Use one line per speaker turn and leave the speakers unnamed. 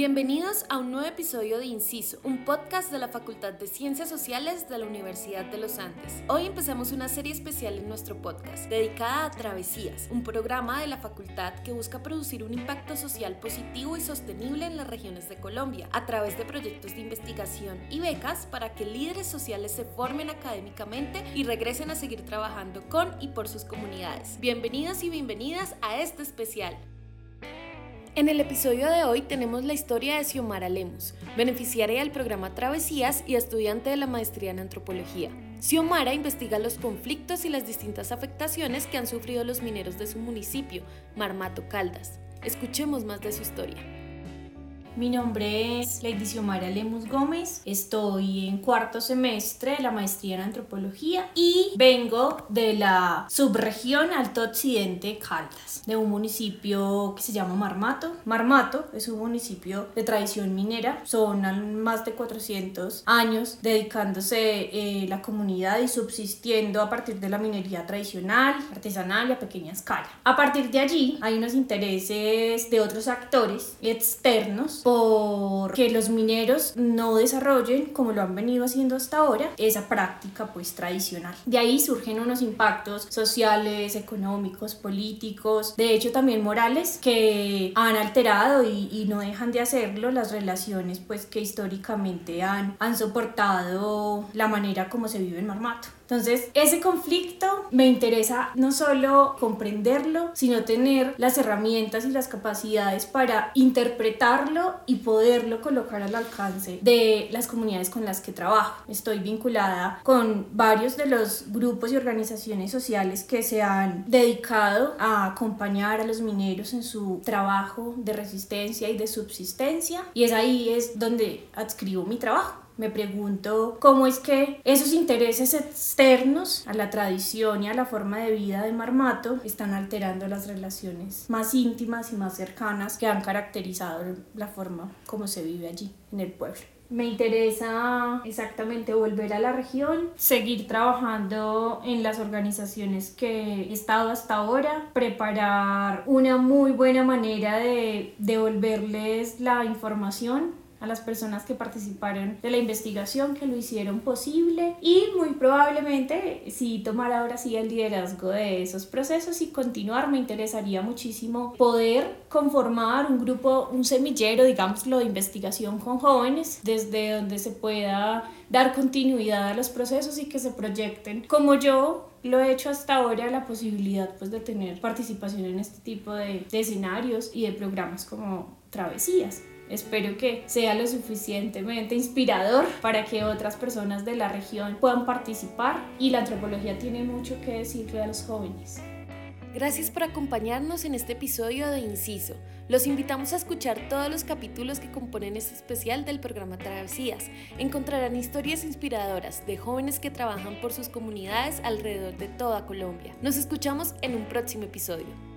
Bienvenidos a un nuevo episodio de Inciso, un podcast de la Facultad de Ciencias Sociales de la Universidad de los Andes. Hoy empezamos una serie especial en nuestro podcast dedicada a Travesías, un programa de la facultad que busca producir un impacto social positivo y sostenible en las regiones de Colombia a través de proyectos de investigación y becas para que líderes sociales se formen académicamente y regresen a seguir trabajando con y por sus comunidades. Bienvenidos y bienvenidas a este especial. En el episodio de hoy tenemos la historia de Xiomara Lemos, beneficiaria del programa Travesías y estudiante de la maestría en antropología. Xiomara investiga los conflictos y las distintas afectaciones que han sufrido los mineros de su municipio, Marmato Caldas. Escuchemos más de su historia.
Mi nombre es Lady Xiomara Lemus Gómez, estoy en cuarto semestre de la maestría en antropología y vengo de la subregión Alto Occidente Caldas, de un municipio que se llama Marmato. Marmato es un municipio de tradición minera, son más de 400 años dedicándose eh, la comunidad y subsistiendo a partir de la minería tradicional, artesanal y a pequeña escala. A partir de allí hay unos intereses de otros actores externos por que los mineros no desarrollen, como lo han venido haciendo hasta ahora, esa práctica pues tradicional. De ahí surgen unos impactos sociales, económicos, políticos, de hecho también morales, que han alterado y, y no dejan de hacerlo las relaciones pues que históricamente han, han soportado la manera como se vive en Marmato. Entonces, ese conflicto me interesa no solo comprenderlo, sino tener las herramientas y las capacidades para interpretarlo y poderlo colocar al alcance de las comunidades con las que trabajo. Estoy vinculada con varios de los grupos y organizaciones sociales que se han dedicado a acompañar a los mineros en su trabajo de resistencia y de subsistencia y es ahí es donde adscribo mi trabajo me pregunto cómo es que esos intereses externos a la tradición y a la forma de vida de Marmato están alterando las relaciones más íntimas y más cercanas que han caracterizado la forma como se vive allí en el pueblo. Me interesa exactamente volver a la región, seguir trabajando en las organizaciones que he estado hasta ahora, preparar una muy buena manera de devolverles la información a las personas que participaron de la investigación, que lo hicieron posible y muy probablemente si tomar ahora sí el liderazgo de esos procesos y continuar, me interesaría muchísimo poder conformar un grupo, un semillero, digámoslo, de investigación con jóvenes, desde donde se pueda dar continuidad a los procesos y que se proyecten como yo lo he hecho hasta ahora la posibilidad pues de tener participación en este tipo de, de escenarios y de programas como travesías. Espero que sea lo suficientemente inspirador para que otras personas de la región puedan participar y la antropología tiene mucho que decirle a los jóvenes.
Gracias por acompañarnos en este episodio de Inciso. Los invitamos a escuchar todos los capítulos que componen este especial del programa Travesías. Encontrarán historias inspiradoras de jóvenes que trabajan por sus comunidades alrededor de toda Colombia. Nos escuchamos en un próximo episodio.